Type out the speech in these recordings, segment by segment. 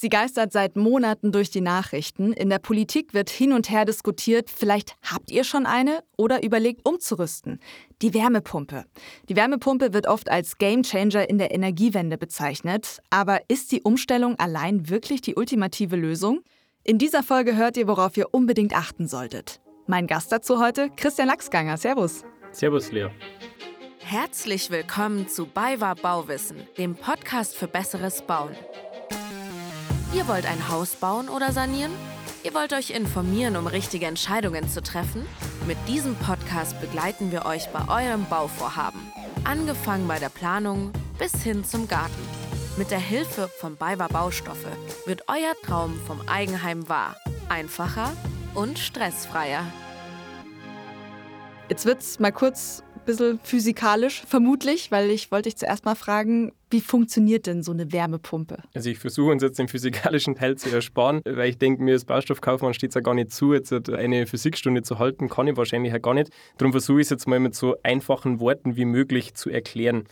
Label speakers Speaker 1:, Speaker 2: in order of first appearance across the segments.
Speaker 1: Sie geistert seit Monaten durch die Nachrichten. In der Politik wird hin und her diskutiert. Vielleicht habt ihr schon eine oder überlegt umzurüsten. Die Wärmepumpe. Die Wärmepumpe wird oft als Gamechanger in der Energiewende bezeichnet. Aber ist die Umstellung allein wirklich die ultimative Lösung? In dieser Folge hört ihr, worauf ihr unbedingt achten solltet. Mein Gast dazu heute, Christian Lachsganger. Servus.
Speaker 2: Servus, Lea.
Speaker 3: Herzlich willkommen zu BayWa Bauwissen, dem Podcast für besseres Bauen. Ihr wollt ein Haus bauen oder sanieren? Ihr wollt euch informieren, um richtige Entscheidungen zu treffen? Mit diesem Podcast begleiten wir euch bei eurem Bauvorhaben. Angefangen bei der Planung bis hin zum Garten. Mit der Hilfe von BayWa Baustoffe wird euer Traum vom Eigenheim wahr. Einfacher und stressfreier.
Speaker 1: Jetzt wird's mal kurz bisschen physikalisch, vermutlich, weil ich wollte dich zuerst mal fragen, wie funktioniert denn so eine Wärmepumpe?
Speaker 2: Also ich versuche uns jetzt den physikalischen Teil zu ersparen, weil ich denke, mir als Baustoffkaufmann steht es ja gar nicht zu, jetzt eine Physikstunde zu halten, kann ich wahrscheinlich ja gar nicht. Darum versuche ich es jetzt mal mit so einfachen Worten wie möglich zu erklären.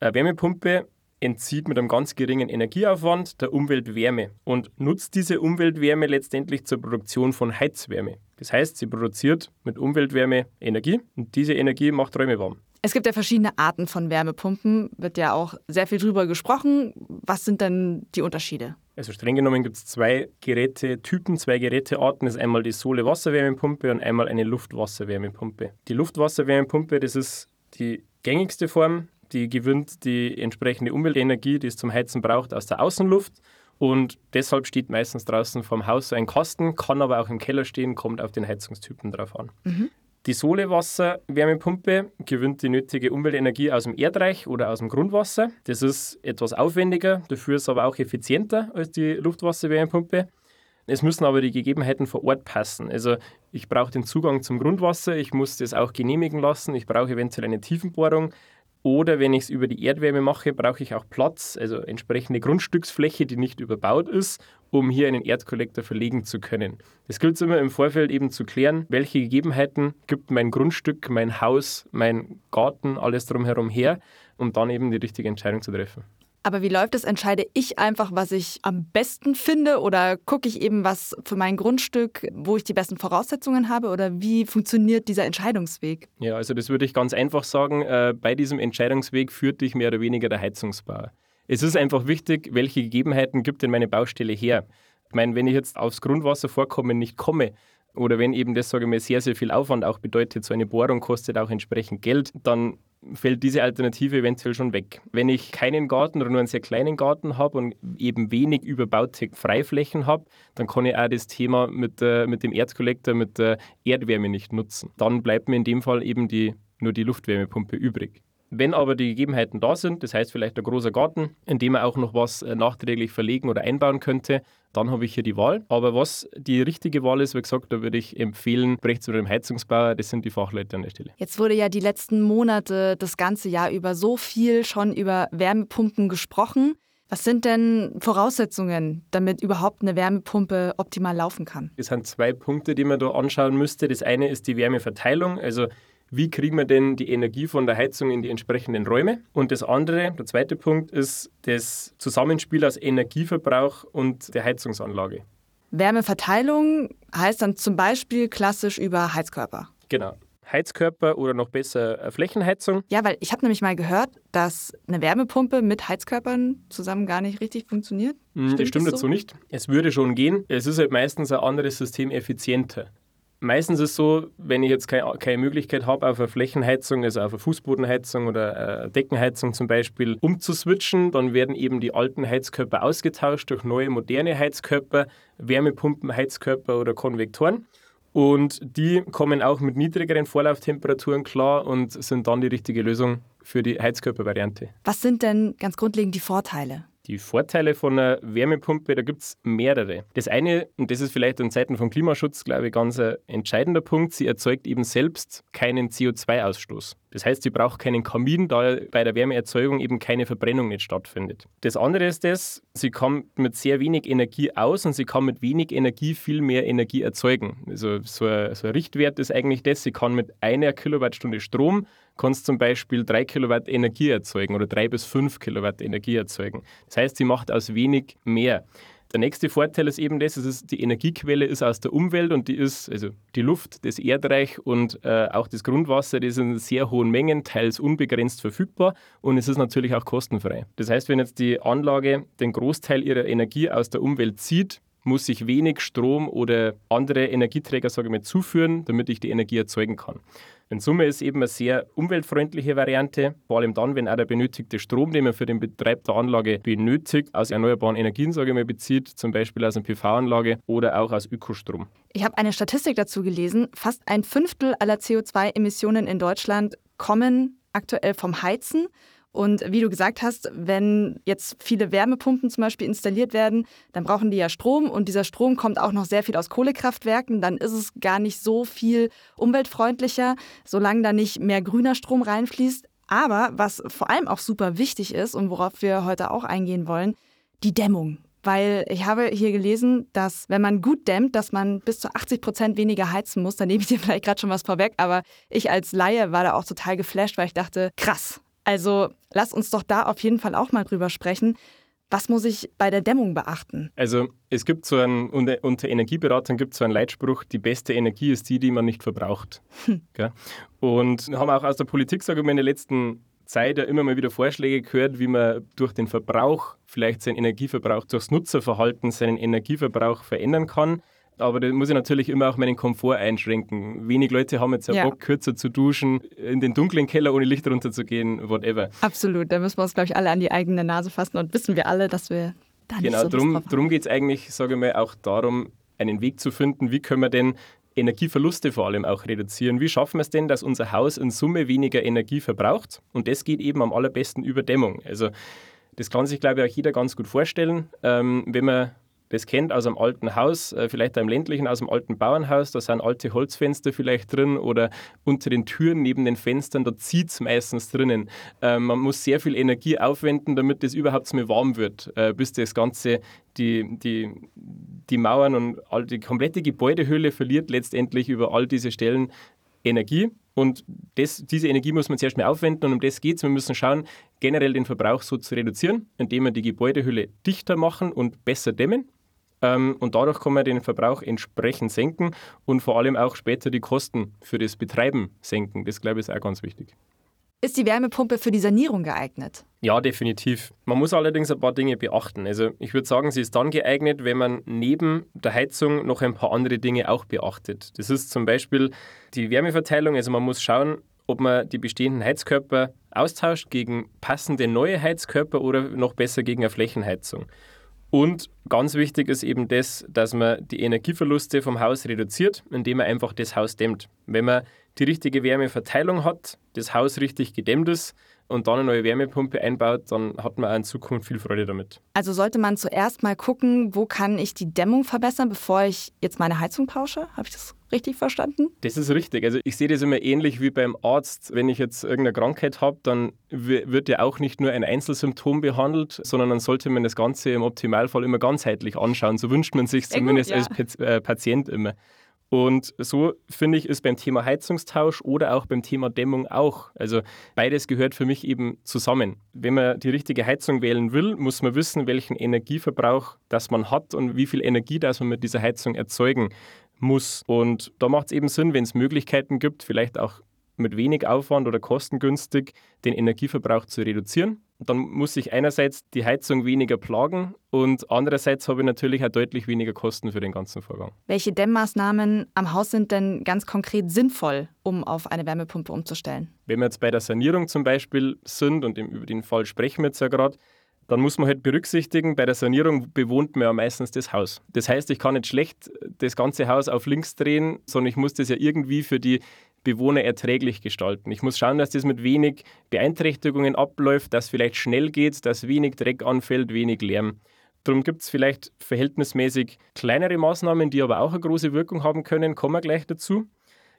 Speaker 2: Eine Wärmepumpe entzieht mit einem ganz geringen Energieaufwand der Umwelt Wärme und nutzt diese Umweltwärme letztendlich zur Produktion von Heizwärme. Das heißt, sie produziert mit Umweltwärme Energie und diese Energie macht Räume warm.
Speaker 1: Es gibt ja verschiedene Arten von Wärmepumpen, wird ja auch sehr viel drüber gesprochen. Was sind denn die Unterschiede?
Speaker 2: Also streng genommen gibt es zwei Gerätetypen, zwei Gerätearten. Das ist einmal die Sohle-Wasserwärmepumpe und einmal eine Luftwasserwärmepumpe. Die Luftwasserwärmepumpe, das ist die gängigste Form. Die gewinnt die entsprechende Umweltenergie, die es zum Heizen braucht, aus der Außenluft und deshalb steht meistens draußen vom Haus so ein Kasten, kann aber auch im Keller stehen, kommt auf den Heizungstypen drauf an. Mhm. Die Solewasser-Wärmepumpe gewinnt die nötige Umweltenergie aus dem Erdreich oder aus dem Grundwasser. Das ist etwas aufwendiger, dafür ist aber auch effizienter als die Luftwasser-Wärmepumpe. Es müssen aber die Gegebenheiten vor Ort passen. Also ich brauche den Zugang zum Grundwasser, ich muss das auch genehmigen lassen, ich brauche eventuell eine Tiefenbohrung, oder wenn ich es über die Erdwärme mache, brauche ich auch Platz, also entsprechende Grundstücksfläche, die nicht überbaut ist, um hier einen Erdkollektor verlegen zu können. Es gilt immer im Vorfeld eben zu klären, welche Gegebenheiten gibt mein Grundstück, mein Haus, mein Garten, alles drumherum her, um dann eben die richtige Entscheidung zu treffen.
Speaker 1: Aber wie läuft es? Entscheide ich einfach, was ich am besten finde oder gucke ich eben was für mein Grundstück, wo ich die besten Voraussetzungen habe oder wie funktioniert dieser Entscheidungsweg?
Speaker 2: Ja, also das würde ich ganz einfach sagen. Äh, bei diesem Entscheidungsweg führt dich mehr oder weniger der Heizungsbauer. Es ist einfach wichtig, welche Gegebenheiten gibt denn meine Baustelle her? Ich meine, wenn ich jetzt aufs Grundwasservorkommen nicht komme, oder wenn eben das, sage ich mal, sehr, sehr viel Aufwand auch bedeutet, so eine Bohrung kostet auch entsprechend Geld, dann fällt diese Alternative eventuell schon weg. Wenn ich keinen Garten oder nur einen sehr kleinen Garten habe und eben wenig überbaute Freiflächen habe, dann kann ich auch das Thema mit, äh, mit dem Erdkollektor, mit der Erdwärme nicht nutzen. Dann bleibt mir in dem Fall eben die, nur die Luftwärmepumpe übrig. Wenn aber die Gegebenheiten da sind, das heißt vielleicht ein großer Garten, in dem man auch noch was äh, nachträglich verlegen oder einbauen könnte, dann habe ich hier die Wahl. Aber was die richtige Wahl ist, wie gesagt, da würde ich empfehlen, sprecht zu dem Heizungsbauer, das sind die Fachleute an der Stelle.
Speaker 1: Jetzt wurde ja die letzten Monate, das ganze Jahr über so viel schon über Wärmepumpen gesprochen. Was sind denn Voraussetzungen, damit überhaupt eine Wärmepumpe optimal laufen kann?
Speaker 2: Es sind zwei Punkte, die man da anschauen müsste. Das eine ist die Wärmeverteilung, also wie kriegen wir denn die Energie von der Heizung in die entsprechenden Räume? Und das andere, der zweite Punkt, ist das Zusammenspiel aus Energieverbrauch und der Heizungsanlage.
Speaker 1: Wärmeverteilung heißt dann zum Beispiel klassisch über Heizkörper.
Speaker 2: Genau. Heizkörper oder noch besser Flächenheizung.
Speaker 1: Ja, weil ich habe nämlich mal gehört, dass eine Wärmepumpe mit Heizkörpern zusammen gar nicht richtig funktioniert.
Speaker 2: Hm, stimmt das stimmt dazu so? nicht. Es würde schon gehen. Es ist halt meistens ein anderes System effizienter. Meistens ist es so, wenn ich jetzt keine, keine Möglichkeit habe, auf eine Flächenheizung, also auf eine Fußbodenheizung oder eine Deckenheizung zum Beispiel, umzuswitchen, dann werden eben die alten Heizkörper ausgetauscht durch neue, moderne Heizkörper, Wärmepumpen-Heizkörper oder Konvektoren. Und die kommen auch mit niedrigeren Vorlauftemperaturen klar und sind dann die richtige Lösung für die Heizkörpervariante.
Speaker 1: Was sind denn ganz grundlegend die Vorteile?
Speaker 2: Die Vorteile von einer Wärmepumpe, da gibt es mehrere. Das eine, und das ist vielleicht in Zeiten von Klimaschutz, glaube ich, ganz ein entscheidender Punkt, sie erzeugt eben selbst keinen CO2-Ausstoß. Das heißt, sie braucht keinen Kamin, da bei der Wärmeerzeugung eben keine Verbrennung nicht stattfindet. Das andere ist das, sie kommt mit sehr wenig Energie aus und sie kann mit wenig Energie viel mehr Energie erzeugen. Also so ein, so ein Richtwert ist eigentlich das, sie kann mit einer Kilowattstunde Strom kannst zum Beispiel drei Kilowatt Energie erzeugen oder drei bis fünf Kilowatt Energie erzeugen. Das heißt, sie macht aus wenig mehr. Der nächste Vorteil ist eben das, ist, die Energiequelle ist aus der Umwelt und die ist, also die Luft, das Erdreich und äh, auch das Grundwasser, das ist in sehr hohen Mengen, teils unbegrenzt verfügbar und es ist natürlich auch kostenfrei. Das heißt, wenn jetzt die Anlage den Großteil ihrer Energie aus der Umwelt zieht, muss ich wenig Strom oder andere Energieträger sage ich mal, zuführen, damit ich die Energie erzeugen kann. In Summe ist eben eine sehr umweltfreundliche Variante, vor allem dann, wenn auch der benötigte Strom, den man für den Betreib der Anlage benötigt, aus erneuerbaren Energien sage ich mal, bezieht, zum Beispiel aus einer PV-Anlage oder auch aus Ökostrom.
Speaker 1: Ich habe eine Statistik dazu gelesen. Fast ein Fünftel aller CO2-Emissionen in Deutschland kommen aktuell vom Heizen. Und wie du gesagt hast, wenn jetzt viele Wärmepumpen zum Beispiel installiert werden, dann brauchen die ja Strom und dieser Strom kommt auch noch sehr viel aus Kohlekraftwerken. Dann ist es gar nicht so viel umweltfreundlicher, solange da nicht mehr grüner Strom reinfließt. Aber was vor allem auch super wichtig ist und worauf wir heute auch eingehen wollen, die Dämmung. Weil ich habe hier gelesen, dass wenn man gut dämmt, dass man bis zu 80 Prozent weniger heizen muss. Da nehme ich dir vielleicht gerade schon was vorweg, aber ich als Laie war da auch total geflasht, weil ich dachte, krass, also lass uns doch da auf jeden Fall auch mal drüber sprechen. Was muss ich bei der Dämmung beachten?
Speaker 2: Also es gibt so einen, unter Energieberatern gibt es so einen Leitspruch, die beste Energie ist die, die man nicht verbraucht. Hm. Und haben auch aus der Politik, sage ich mal, in der letzten Zeit ja immer mal wieder Vorschläge gehört, wie man durch den Verbrauch, vielleicht seinen Energieverbrauch, durchs Nutzerverhalten seinen Energieverbrauch verändern kann. Aber da muss ich natürlich immer auch meinen Komfort einschränken. Wenig Leute haben jetzt ja, ja. Bock, kürzer zu duschen, in den dunklen Keller ohne Licht runterzugehen, whatever.
Speaker 1: Absolut, da müssen wir uns, glaube ich, alle an die eigene Nase fassen und wissen wir alle, dass wir da nicht
Speaker 2: genau,
Speaker 1: so
Speaker 2: drum, drum geht es eigentlich, sage ich mal, auch darum, einen Weg zu finden, wie können wir denn Energieverluste vor allem auch reduzieren. Wie schaffen wir es denn, dass unser Haus in Summe weniger Energie verbraucht? Und das geht eben am allerbesten über Dämmung. Also das kann sich, glaube ich, auch jeder ganz gut vorstellen. Ähm, wenn man das kennt aus einem alten Haus, äh, vielleicht einem ländlichen, aus einem alten Bauernhaus, da sind alte Holzfenster vielleicht drin oder unter den Türen neben den Fenstern, da zieht es meistens drinnen. Ähm, man muss sehr viel Energie aufwenden, damit das überhaupt mal warm wird, äh, bis das Ganze die, die, die Mauern und all die komplette Gebäudehülle verliert letztendlich über all diese Stellen Energie. Und das, diese Energie muss man zuerst mal aufwenden und um das geht es. Wir müssen schauen, generell den Verbrauch so zu reduzieren, indem wir die Gebäudehülle dichter machen und besser dämmen. Ähm, und dadurch kann man den Verbrauch entsprechend senken und vor allem auch später die Kosten für das Betreiben senken. Das, glaube ich, ist auch ganz wichtig.
Speaker 1: Ist die Wärmepumpe für die Sanierung geeignet?
Speaker 2: Ja, definitiv. Man muss allerdings ein paar Dinge beachten. Also ich würde sagen, sie ist dann geeignet, wenn man neben der Heizung noch ein paar andere Dinge auch beachtet. Das ist zum Beispiel die Wärmeverteilung. Also man muss schauen, ob man die bestehenden Heizkörper austauscht gegen passende neue Heizkörper oder noch besser gegen eine Flächenheizung. Und ganz wichtig ist eben das, dass man die Energieverluste vom Haus reduziert, indem man einfach das Haus dämmt. Wenn man die richtige Wärmeverteilung hat, das Haus richtig gedämmt ist, und dann eine neue Wärmepumpe einbaut, dann hat man auch in Zukunft viel Freude damit.
Speaker 1: Also sollte man zuerst mal gucken, wo kann ich die Dämmung verbessern, bevor ich jetzt meine Heizung tausche? Habe ich das richtig verstanden?
Speaker 2: Das ist richtig. Also ich sehe das immer ähnlich wie beim Arzt. Wenn ich jetzt irgendeine Krankheit habe, dann wird ja auch nicht nur ein Einzelsymptom behandelt, sondern dann sollte man das Ganze im Optimalfall immer ganzheitlich anschauen. So wünscht man sich zumindest gut, ja. als äh, Patient immer. Und so finde ich, ist beim Thema Heizungstausch oder auch beim Thema Dämmung auch. Also beides gehört für mich eben zusammen. Wenn man die richtige Heizung wählen will, muss man wissen, welchen Energieverbrauch das man hat und wie viel Energie das man mit dieser Heizung erzeugen muss. Und da macht es eben Sinn, wenn es Möglichkeiten gibt, vielleicht auch mit wenig Aufwand oder kostengünstig den Energieverbrauch zu reduzieren. Dann muss ich einerseits die Heizung weniger plagen und andererseits habe ich natürlich auch deutlich weniger Kosten für den ganzen Vorgang.
Speaker 1: Welche Dämmmaßnahmen am Haus sind denn ganz konkret sinnvoll, um auf eine Wärmepumpe umzustellen?
Speaker 2: Wenn wir jetzt bei der Sanierung zum Beispiel sind und über den Fall sprechen wir jetzt ja gerade, dann muss man halt berücksichtigen, bei der Sanierung bewohnt man ja meistens das Haus. Das heißt, ich kann nicht schlecht das ganze Haus auf links drehen, sondern ich muss das ja irgendwie für die Bewohner erträglich gestalten. Ich muss schauen, dass das mit wenig Beeinträchtigungen abläuft, dass vielleicht schnell geht, dass wenig Dreck anfällt, wenig Lärm. Darum gibt es vielleicht verhältnismäßig kleinere Maßnahmen, die aber auch eine große Wirkung haben können, kommen wir gleich dazu.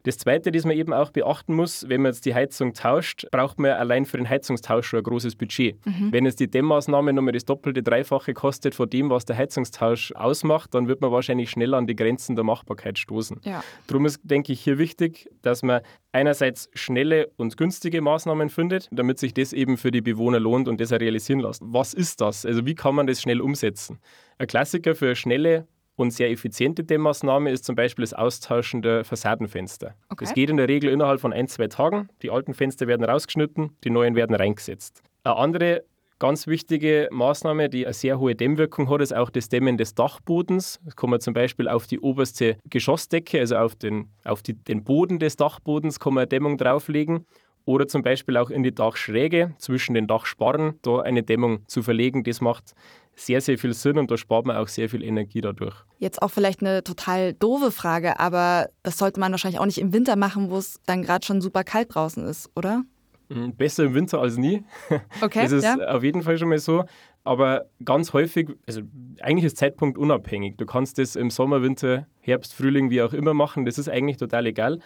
Speaker 2: Das Zweite, das man eben auch beachten muss, wenn man jetzt die Heizung tauscht, braucht man allein für den Heizungstausch schon ein großes Budget. Mhm. Wenn jetzt die Dämmmaßnahme nochmal das doppelte, dreifache kostet von dem, was der Heizungstausch ausmacht, dann wird man wahrscheinlich schneller an die Grenzen der Machbarkeit stoßen. Ja. Darum ist, denke ich, hier wichtig, dass man einerseits schnelle und günstige Maßnahmen findet, damit sich das eben für die Bewohner lohnt und das auch realisieren lässt. Was ist das? Also wie kann man das schnell umsetzen? Ein Klassiker für schnelle und sehr effiziente Dämmmaßnahme ist zum Beispiel das Austauschen der Fassadenfenster. Okay. Das geht in der Regel innerhalb von ein, zwei Tagen. Die alten Fenster werden rausgeschnitten, die neuen werden reingesetzt. Eine andere ganz wichtige Maßnahme, die eine sehr hohe Dämmwirkung hat, ist auch das Dämmen des Dachbodens. Das kann man zum Beispiel auf die oberste Geschossdecke, also auf den, auf die, den Boden des Dachbodens, kann man eine Dämmung drauflegen oder zum Beispiel auch in die Dachschräge zwischen den Dachsparren da eine Dämmung zu verlegen. Das macht sehr, sehr viel Sinn und da spart man auch sehr viel Energie dadurch.
Speaker 1: Jetzt auch vielleicht eine total doofe Frage, aber das sollte man wahrscheinlich auch nicht im Winter machen, wo es dann gerade schon super kalt draußen ist, oder?
Speaker 2: Hm, besser im Winter als nie.
Speaker 1: Okay.
Speaker 2: Das ist
Speaker 1: ja.
Speaker 2: auf jeden Fall schon mal so. Aber ganz häufig, also eigentlich ist Zeitpunkt unabhängig. Du kannst das im Sommer, Winter, Herbst, Frühling, wie auch immer machen. Das ist eigentlich total egal.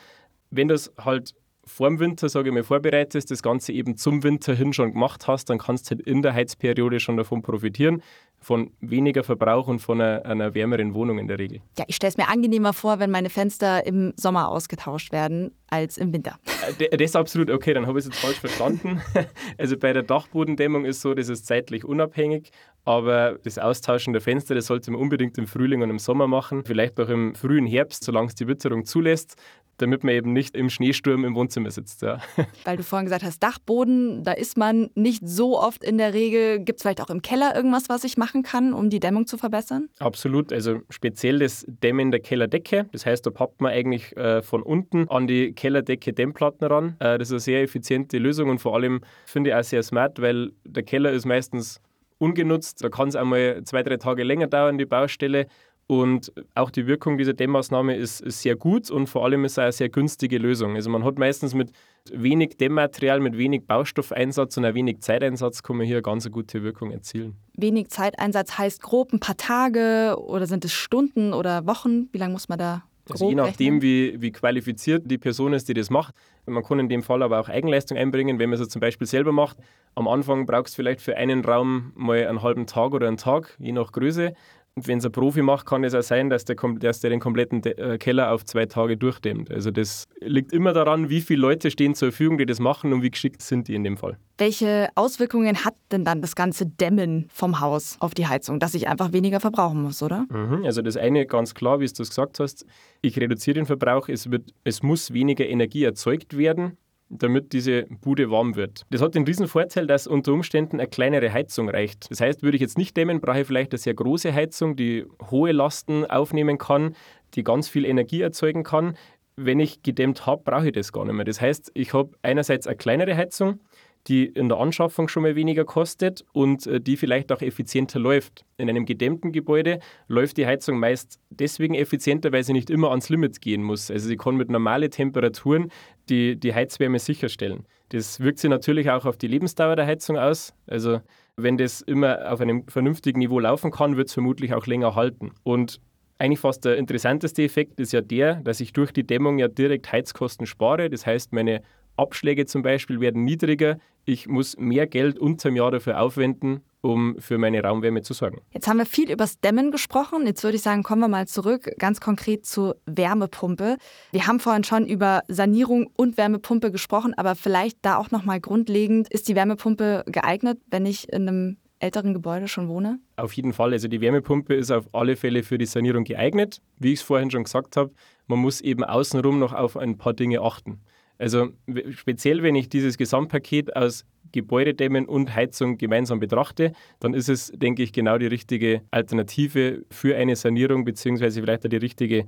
Speaker 2: Wenn das halt vor dem Winter, sage ich mal, vorbereitest, das Ganze eben zum Winter hin schon gemacht hast, dann kannst du halt in der Heizperiode schon davon profitieren, von weniger Verbrauch und von einer, einer wärmeren Wohnung in der Regel.
Speaker 1: Ja, ich stelle es mir angenehmer vor, wenn meine Fenster im Sommer ausgetauscht werden als im Winter.
Speaker 2: Äh, das ist absolut okay, dann habe ich es jetzt falsch verstanden. Also bei der Dachbodendämmung ist so, das ist zeitlich unabhängig, aber das Austauschen der Fenster, das sollte man unbedingt im Frühling und im Sommer machen, vielleicht auch im frühen Herbst, solange es die Witterung zulässt damit man eben nicht im Schneesturm im Wohnzimmer sitzt. Ja.
Speaker 1: Weil du vorhin gesagt hast, Dachboden, da ist man nicht so oft in der Regel. Gibt es vielleicht auch im Keller irgendwas, was ich machen kann, um die Dämmung zu verbessern?
Speaker 2: Absolut. Also speziell das Dämmen der Kellerdecke. Das heißt, da pappt man eigentlich äh, von unten an die Kellerdecke Dämmplatten ran. Äh, das ist eine sehr effiziente Lösung und vor allem finde ich auch sehr smart, weil der Keller ist meistens ungenutzt. Da kann es einmal zwei, drei Tage länger dauern, die Baustelle. Und auch die Wirkung dieser Dämmmaßnahme ist, ist, sehr gut und vor allem ist es eine sehr günstige Lösung. Also man hat meistens mit wenig Dämmmaterial, mit wenig Baustoffeinsatz und ein wenig Zeiteinsatz kann man hier eine ganz gute Wirkung erzielen.
Speaker 1: Wenig Zeiteinsatz heißt grob ein paar Tage oder sind es Stunden oder Wochen? Wie lange muss man da
Speaker 2: also je nachdem, wie, wie qualifiziert die Person ist, die das macht. Man kann in dem Fall aber auch Eigenleistung einbringen, wenn man es zum Beispiel selber macht. Am Anfang brauchst du vielleicht für einen Raum mal einen halben Tag oder einen Tag, je nach Größe. Und wenn es ein Profi macht, kann es auch sein, dass der, dass der den kompletten äh, Keller auf zwei Tage durchdämmt. Also das liegt immer daran, wie viele Leute stehen zur Verfügung, die das machen und wie geschickt sind die in dem Fall.
Speaker 1: Welche Auswirkungen hat denn dann das ganze Dämmen vom Haus auf die Heizung, dass ich einfach weniger verbrauchen muss, oder?
Speaker 2: Mhm, also das eine ganz klar, wie du es gesagt hast, ich reduziere den Verbrauch, es, wird, es muss weniger Energie erzeugt werden damit diese Bude warm wird. Das hat den riesen Vorteil, dass unter Umständen eine kleinere Heizung reicht. Das heißt, würde ich jetzt nicht dämmen, brauche ich vielleicht eine sehr große Heizung, die hohe Lasten aufnehmen kann, die ganz viel Energie erzeugen kann. Wenn ich gedämmt habe, brauche ich das gar nicht mehr. Das heißt, ich habe einerseits eine kleinere Heizung, die in der Anschaffung schon mal weniger kostet und äh, die vielleicht auch effizienter läuft. In einem gedämmten Gebäude läuft die Heizung meist deswegen effizienter, weil sie nicht immer ans Limit gehen muss. Also sie kann mit normalen Temperaturen die, die Heizwärme sicherstellen. Das wirkt sich natürlich auch auf die Lebensdauer der Heizung aus. Also wenn das immer auf einem vernünftigen Niveau laufen kann, wird es vermutlich auch länger halten. Und eigentlich fast der interessanteste Effekt ist ja der, dass ich durch die Dämmung ja direkt Heizkosten spare. Das heißt, meine Abschläge zum Beispiel werden niedriger. Ich muss mehr Geld unterm Jahr dafür aufwenden, um für meine Raumwärme zu sorgen.
Speaker 1: Jetzt haben wir viel über das Dämmen gesprochen. Jetzt würde ich sagen, kommen wir mal zurück ganz konkret zur Wärmepumpe. Wir haben vorhin schon über Sanierung und Wärmepumpe gesprochen, aber vielleicht da auch noch mal grundlegend, ist die Wärmepumpe geeignet, wenn ich in einem älteren Gebäude schon wohne?
Speaker 2: Auf jeden Fall. Also die Wärmepumpe ist auf alle Fälle für die Sanierung geeignet. Wie ich es vorhin schon gesagt habe, man muss eben außenrum noch auf ein paar Dinge achten. Also speziell, wenn ich dieses Gesamtpaket aus Gebäudedämmen und Heizung gemeinsam betrachte, dann ist es, denke ich, genau die richtige Alternative für eine Sanierung, beziehungsweise vielleicht auch die richtige,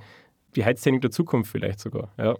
Speaker 2: die Heiztechnik der Zukunft vielleicht sogar. Ja.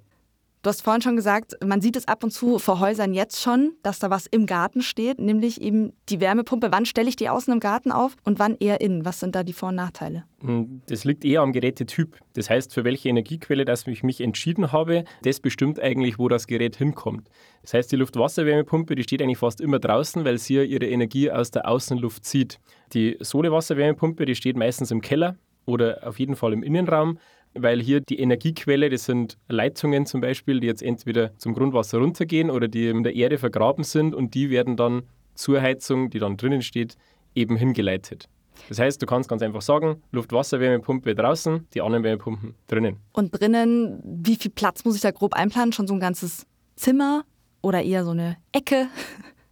Speaker 1: Du hast vorhin schon gesagt, man sieht es ab und zu vor Häusern jetzt schon, dass da was im Garten steht, nämlich eben die Wärmepumpe. Wann stelle ich die außen im Garten auf und wann eher innen? Was sind da die Vor- und Nachteile?
Speaker 2: Hm, das liegt eher am Gerätetyp. Das heißt, für welche Energiequelle dass ich mich entschieden habe, das bestimmt eigentlich, wo das Gerät hinkommt. Das heißt, die Luft-Wasser-Wärmepumpe, die steht eigentlich fast immer draußen, weil sie ihre Energie aus der Außenluft zieht. Die Sohle-Wasser-Wärmepumpe, die steht meistens im Keller oder auf jeden Fall im Innenraum weil hier die Energiequelle, das sind Leitungen zum Beispiel, die jetzt entweder zum Grundwasser runtergehen oder die in der Erde vergraben sind und die werden dann zur Heizung, die dann drinnen steht, eben hingeleitet. Das heißt, du kannst ganz einfach sagen, Luft-Wasser-Wärmepumpe draußen, die anderen Wärmepumpen drinnen.
Speaker 1: Und drinnen, wie viel Platz muss ich da grob einplanen? Schon so ein ganzes Zimmer oder eher so eine Ecke?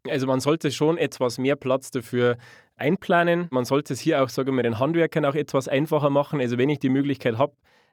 Speaker 2: Also man sollte schon etwas mehr Platz dafür einplanen. Man sollte es hier auch, sagen wir, den Handwerkern auch etwas einfacher machen. Also wenn ich die Möglichkeit habe,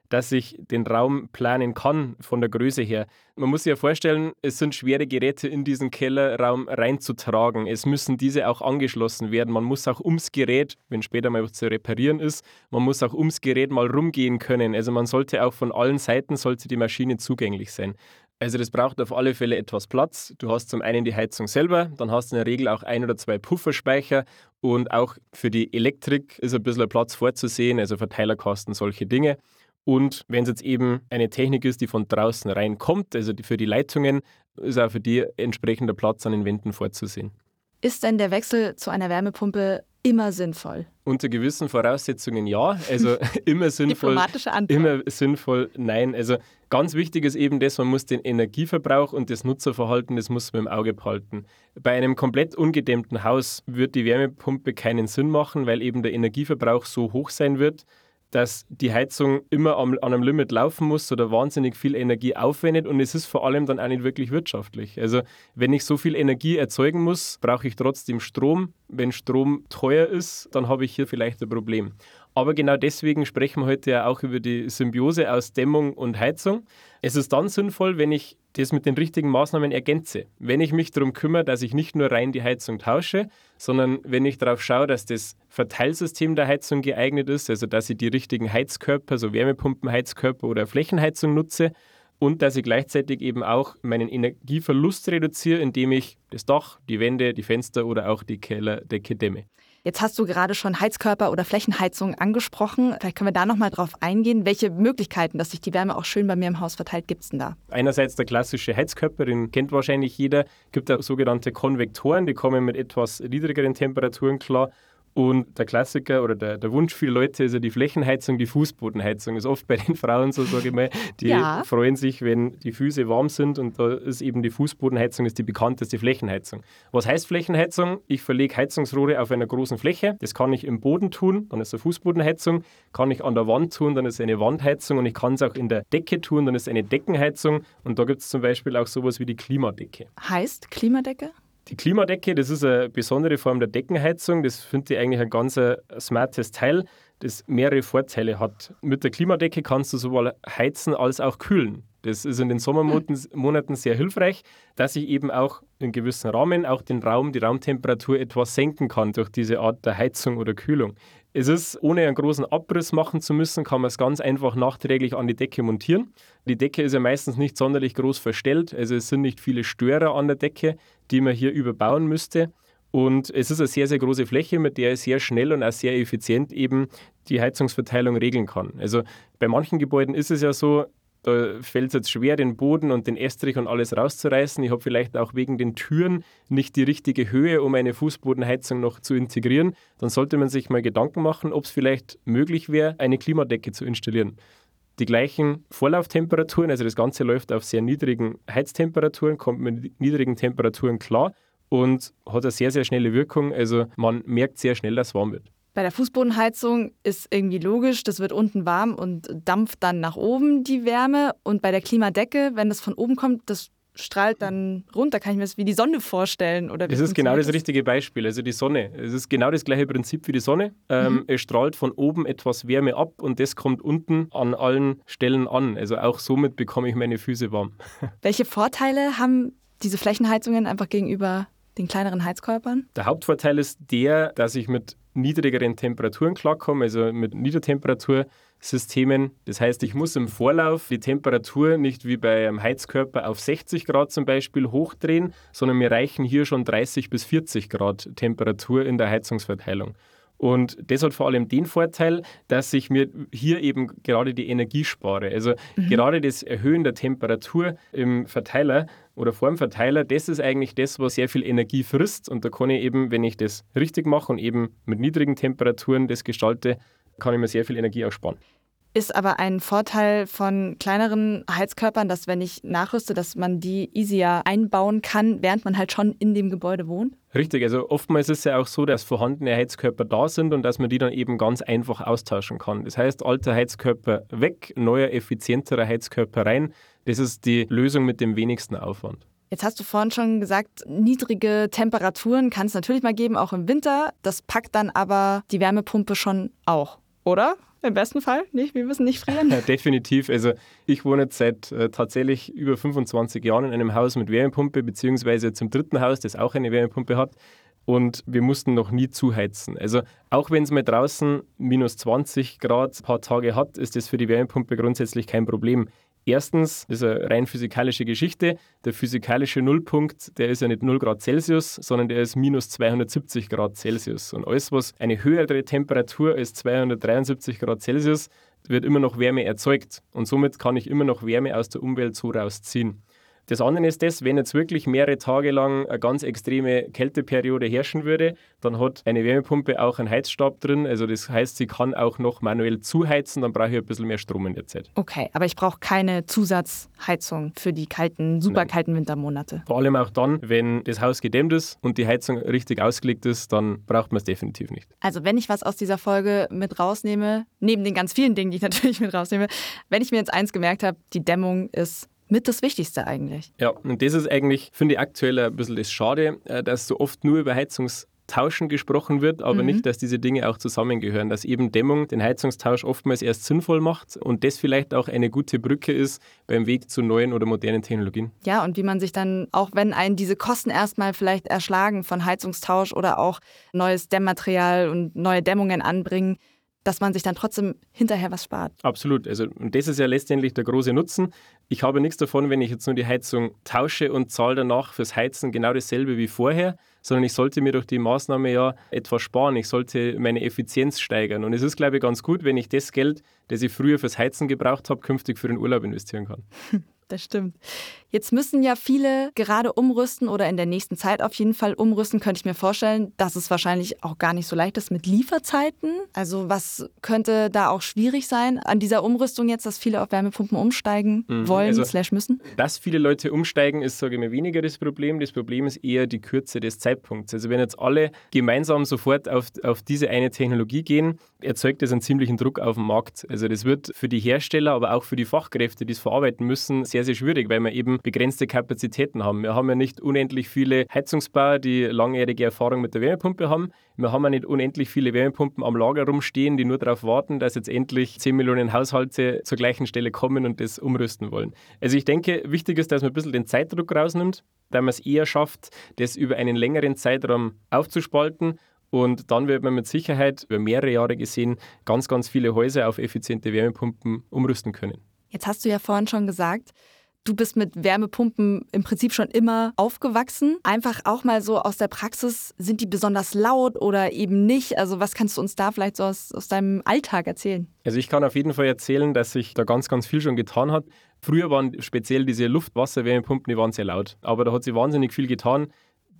Speaker 2: dass ich den Raum planen kann von der Größe her. Man muss sich ja vorstellen, es sind schwere Geräte in diesen Kellerraum reinzutragen. Es müssen diese auch angeschlossen werden. Man muss auch ums Gerät, wenn später mal zu reparieren ist, man muss auch ums Gerät mal rumgehen können. Also man sollte auch von allen Seiten sollte die Maschine zugänglich sein. Also das braucht auf alle Fälle etwas Platz. Du hast zum einen die Heizung selber, dann hast du in der Regel auch ein oder zwei Pufferspeicher und auch für die Elektrik ist ein bisschen Platz vorzusehen, also Verteilerkasten, solche Dinge. Und wenn es jetzt eben eine Technik ist, die von draußen reinkommt, also für die Leitungen, ist auch für die entsprechender Platz an den Wänden vorzusehen.
Speaker 1: Ist denn der Wechsel zu einer Wärmepumpe immer sinnvoll?
Speaker 2: Unter gewissen Voraussetzungen ja. Also immer sinnvoll.
Speaker 1: Diplomatische Antwort.
Speaker 2: Immer sinnvoll nein. Also ganz wichtig ist eben das, man muss den Energieverbrauch und das Nutzerverhalten, das muss man im Auge behalten. Bei einem komplett ungedämmten Haus wird die Wärmepumpe keinen Sinn machen, weil eben der Energieverbrauch so hoch sein wird, dass die Heizung immer am, an einem Limit laufen muss oder wahnsinnig viel Energie aufwendet und es ist vor allem dann auch nicht wirklich wirtschaftlich. Also wenn ich so viel Energie erzeugen muss, brauche ich trotzdem Strom. Wenn Strom teuer ist, dann habe ich hier vielleicht ein Problem. Aber genau deswegen sprechen wir heute ja auch über die Symbiose aus Dämmung und Heizung. Es ist dann sinnvoll, wenn ich das mit den richtigen Maßnahmen ergänze. Wenn ich mich darum kümmere, dass ich nicht nur rein die Heizung tausche, sondern wenn ich darauf schaue, dass das Verteilsystem der Heizung geeignet ist, also dass ich die richtigen Heizkörper, so Wärmepumpenheizkörper oder Flächenheizung nutze und dass ich gleichzeitig eben auch meinen Energieverlust reduziere, indem ich das Dach, die Wände, die Fenster oder auch die Kellerdecke dämme.
Speaker 1: Jetzt hast du gerade schon Heizkörper oder Flächenheizung angesprochen. Vielleicht können wir da nochmal drauf eingehen. Welche Möglichkeiten, dass sich die Wärme auch schön bei mir im Haus verteilt, gibt es denn da?
Speaker 2: Einerseits der klassische Heizkörper, den kennt wahrscheinlich jeder. Es gibt auch sogenannte Konvektoren, die kommen mit etwas niedrigeren Temperaturen klar und der Klassiker oder der, der Wunsch vieler Leute ist ja die Flächenheizung, die Fußbodenheizung. Das ist oft bei den Frauen so, sage ich mal. Die ja. freuen sich, wenn die Füße warm sind und da ist eben die Fußbodenheizung ist die bekannteste Flächenheizung. Was heißt Flächenheizung? Ich verlege Heizungsrohre auf einer großen Fläche. Das kann ich im Boden tun, dann ist es eine Fußbodenheizung. Kann ich an der Wand tun, dann ist es eine Wandheizung. Und ich kann es auch in der Decke tun, dann ist es eine Deckenheizung. Und da gibt es zum Beispiel auch sowas wie die Klimadecke.
Speaker 1: Heißt Klimadecke?
Speaker 2: Die Klimadecke, das ist eine besondere Form der Deckenheizung. Das finde ich eigentlich ein ganz äh, smartes Teil, das mehrere Vorteile hat. Mit der Klimadecke kannst du sowohl heizen als auch kühlen. Das ist in den Sommermonaten sehr hilfreich, dass ich eben auch in gewissen Rahmen auch den Raum, die Raumtemperatur etwas senken kann durch diese Art der Heizung oder Kühlung. Es ist, ohne einen großen Abriss machen zu müssen, kann man es ganz einfach nachträglich an die Decke montieren. Die Decke ist ja meistens nicht sonderlich groß verstellt, also es sind nicht viele Störer an der Decke, die man hier überbauen müsste. Und es ist eine sehr, sehr große Fläche, mit der ich sehr schnell und auch sehr effizient eben die Heizungsverteilung regeln kann. Also bei manchen Gebäuden ist es ja so, da fällt es jetzt schwer, den Boden und den Estrich und alles rauszureißen. Ich habe vielleicht auch wegen den Türen nicht die richtige Höhe, um eine Fußbodenheizung noch zu integrieren. Dann sollte man sich mal Gedanken machen, ob es vielleicht möglich wäre, eine Klimadecke zu installieren. Die gleichen Vorlauftemperaturen, also das Ganze läuft auf sehr niedrigen Heiztemperaturen, kommt mit niedrigen Temperaturen klar und hat eine sehr, sehr schnelle Wirkung. Also man merkt sehr schnell, dass es warm wird.
Speaker 1: Bei der Fußbodenheizung ist irgendwie logisch, das wird unten warm und dampft dann nach oben die Wärme. Und bei der Klimadecke, wenn das von oben kommt, das strahlt dann runter. Kann ich mir das wie die Sonne vorstellen? Oder
Speaker 2: das ist genau das, das richtige Beispiel. Also die Sonne. Es ist genau das gleiche Prinzip wie die Sonne. Ähm, mhm. Es strahlt von oben etwas Wärme ab und das kommt unten an allen Stellen an. Also auch somit bekomme ich meine Füße warm.
Speaker 1: Welche Vorteile haben diese Flächenheizungen einfach gegenüber den kleineren Heizkörpern?
Speaker 2: Der Hauptvorteil ist der, dass ich mit niedrigeren Temperaturen klarkommen, also mit Niedertemperatursystemen. Das heißt, ich muss im Vorlauf die Temperatur nicht wie bei einem Heizkörper auf 60 Grad zum Beispiel hochdrehen, sondern mir reichen hier schon 30 bis 40 Grad Temperatur in der Heizungsverteilung. Und das hat vor allem den Vorteil, dass ich mir hier eben gerade die Energie spare. Also mhm. gerade das Erhöhen der Temperatur im Verteiler oder vor dem Verteiler, das ist eigentlich das, was sehr viel Energie frisst. Und da kann ich eben, wenn ich das richtig mache und eben mit niedrigen Temperaturen das gestalte, kann ich mir sehr viel Energie auch sparen.
Speaker 1: Ist aber ein Vorteil von kleineren Heizkörpern, dass wenn ich nachrüste, dass man die easier einbauen kann, während man halt schon in dem Gebäude wohnt?
Speaker 2: Richtig, also oftmals ist es ja auch so, dass vorhandene Heizkörper da sind und dass man die dann eben ganz einfach austauschen kann. Das heißt, alter Heizkörper weg, neuer, effizienterer Heizkörper rein. Das ist die Lösung mit dem wenigsten Aufwand.
Speaker 1: Jetzt hast du vorhin schon gesagt, niedrige Temperaturen kann es natürlich mal geben, auch im Winter. Das packt dann aber die Wärmepumpe schon auch, oder? Im besten Fall nicht. Wir müssen nicht frieren.
Speaker 2: Ja, definitiv. Also ich wohne jetzt seit äh, tatsächlich über 25 Jahren in einem Haus mit Wärmepumpe, beziehungsweise zum dritten Haus, das auch eine Wärmepumpe hat. Und wir mussten noch nie zuheizen. Also auch wenn es mal draußen minus 20 Grad ein paar Tage hat, ist das für die Wärmepumpe grundsätzlich kein Problem. Erstens, ist eine rein physikalische Geschichte. Der physikalische Nullpunkt, der ist ja nicht 0 Grad Celsius, sondern der ist minus 270 Grad Celsius. Und alles, was eine höhere Temperatur als 273 Grad Celsius, wird immer noch Wärme erzeugt. Und somit kann ich immer noch Wärme aus der Umwelt so rausziehen. Das andere ist das, wenn jetzt wirklich mehrere Tage lang eine ganz extreme Kälteperiode herrschen würde, dann hat eine Wärmepumpe auch einen Heizstab drin. Also das heißt, sie kann auch noch manuell zuheizen, dann brauche ich ein bisschen mehr Strom in der Zeit.
Speaker 1: Okay, aber ich brauche keine Zusatzheizung für die kalten, super kalten Wintermonate.
Speaker 2: Vor allem auch dann, wenn das Haus gedämmt ist und die Heizung richtig ausgelegt ist, dann braucht man es definitiv nicht.
Speaker 1: Also wenn ich was aus dieser Folge mit rausnehme, neben den ganz vielen Dingen, die ich natürlich mit rausnehme, wenn ich mir jetzt eins gemerkt habe, die Dämmung ist mit das Wichtigste eigentlich.
Speaker 2: Ja, und das ist eigentlich, finde ich, aktuell ein bisschen das Schade, äh, dass so oft nur über Heizungstauschen gesprochen wird, aber mhm. nicht, dass diese Dinge auch zusammengehören, dass eben Dämmung den Heizungstausch oftmals erst sinnvoll macht und das vielleicht auch eine gute Brücke ist beim Weg zu neuen oder modernen Technologien.
Speaker 1: Ja, und wie man sich dann, auch wenn einen diese Kosten erstmal vielleicht erschlagen von Heizungstausch oder auch neues Dämmmaterial und neue Dämmungen anbringen, dass man sich dann trotzdem hinterher was spart.
Speaker 2: Absolut. Also, und das ist ja letztendlich der große Nutzen. Ich habe nichts davon, wenn ich jetzt nur die Heizung tausche und zahle danach fürs Heizen genau dasselbe wie vorher, sondern ich sollte mir durch die Maßnahme ja etwas sparen. Ich sollte meine Effizienz steigern. Und es ist, glaube ich, ganz gut, wenn ich das Geld, das ich früher fürs Heizen gebraucht habe, künftig für den Urlaub investieren kann.
Speaker 1: das stimmt. Jetzt müssen ja viele gerade umrüsten oder in der nächsten Zeit auf jeden Fall umrüsten, könnte ich mir vorstellen, dass es wahrscheinlich auch gar nicht so leicht ist mit Lieferzeiten. Also was könnte da auch schwierig sein an dieser Umrüstung jetzt, dass viele auf Wärmepumpen umsteigen mhm. wollen, also, slash müssen?
Speaker 2: Dass viele Leute umsteigen, ist, sage ich mal, weniger das Problem. Das Problem ist eher die Kürze des Zeitpunkts. Also wenn jetzt alle gemeinsam sofort auf, auf diese eine Technologie gehen, erzeugt das einen ziemlichen Druck auf dem Markt. Also das wird für die Hersteller, aber auch für die Fachkräfte, die es verarbeiten müssen, sehr, sehr schwierig, weil man eben begrenzte Kapazitäten haben. Wir haben ja nicht unendlich viele Heizungsbauer, die langjährige Erfahrung mit der Wärmepumpe haben. Wir haben ja nicht unendlich viele Wärmepumpen am Lager rumstehen, die nur darauf warten, dass jetzt endlich 10 Millionen Haushalte zur gleichen Stelle kommen und das umrüsten wollen. Also ich denke, wichtig ist, dass man ein bisschen den Zeitdruck rausnimmt, da man es eher schafft, das über einen längeren Zeitraum aufzuspalten und dann wird man mit Sicherheit über mehrere Jahre gesehen ganz, ganz viele Häuser auf effiziente Wärmepumpen umrüsten können.
Speaker 1: Jetzt hast du ja vorhin schon gesagt, Du bist mit Wärmepumpen im Prinzip schon immer aufgewachsen. Einfach auch mal so aus der Praxis, sind die besonders laut oder eben nicht? Also was kannst du uns da vielleicht so aus, aus deinem Alltag erzählen?
Speaker 2: Also ich kann auf jeden Fall erzählen, dass sich da ganz, ganz viel schon getan hat. Früher waren speziell diese Luft-Wasser-Wärmepumpen, die waren sehr laut. Aber da hat sich wahnsinnig viel getan.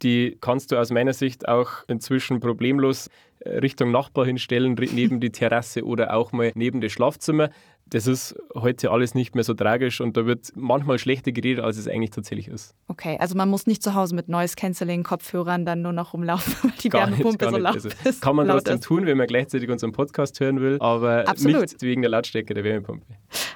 Speaker 2: Die kannst du aus meiner Sicht auch inzwischen problemlos äh, Richtung Nachbar hinstellen, neben die Terrasse oder auch mal neben das Schlafzimmer das ist heute alles nicht mehr so tragisch und da wird manchmal schlechter geredet, als es eigentlich tatsächlich ist.
Speaker 1: Okay, also man muss nicht zu Hause mit Noise Cancelling Kopfhörern dann nur noch rumlaufen, weil die gar Wärmepumpe nicht, so laut also, ist.
Speaker 2: Kann man trotzdem tun, wenn man gleichzeitig unseren Podcast hören will, aber Absolut. nicht wegen der Lautstärke der Wärmepumpe.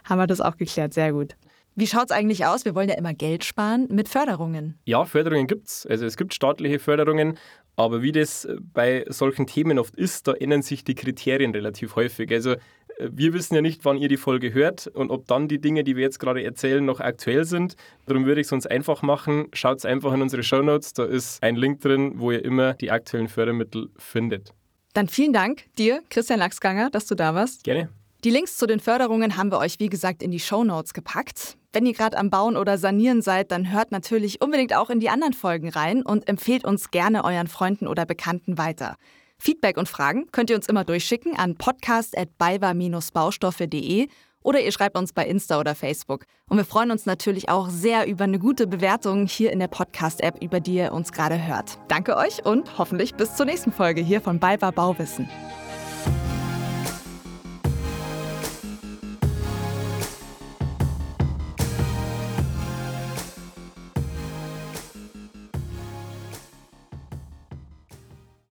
Speaker 1: Haben wir das auch geklärt, sehr gut. Wie schaut es eigentlich aus? Wir wollen ja immer Geld sparen mit Förderungen.
Speaker 2: Ja, Förderungen gibt es. Also es gibt staatliche Förderungen, aber wie das bei solchen Themen oft ist, da ändern sich die Kriterien relativ häufig. Also wir wissen ja nicht, wann ihr die Folge hört und ob dann die Dinge, die wir jetzt gerade erzählen, noch aktuell sind. Darum würde ich es uns einfach machen. Schaut einfach in unsere Show Notes, da ist ein Link drin, wo ihr immer die aktuellen Fördermittel findet.
Speaker 1: Dann vielen Dank dir, Christian Lachsganger, dass du da warst.
Speaker 2: Gerne.
Speaker 1: Die Links zu den Förderungen haben wir euch, wie gesagt, in die Show Notes gepackt. Wenn ihr gerade am Bauen oder Sanieren seid, dann hört natürlich unbedingt auch in die anderen Folgen rein und empfehlt uns gerne euren Freunden oder Bekannten weiter. Feedback und Fragen könnt ihr uns immer durchschicken an podcast.balva-baustoffe.de oder ihr schreibt uns bei Insta oder Facebook. Und wir freuen uns natürlich auch sehr über eine gute Bewertung hier in der Podcast-App, über die ihr uns gerade hört. Danke euch und hoffentlich bis zur nächsten Folge hier von Balva Bauwissen.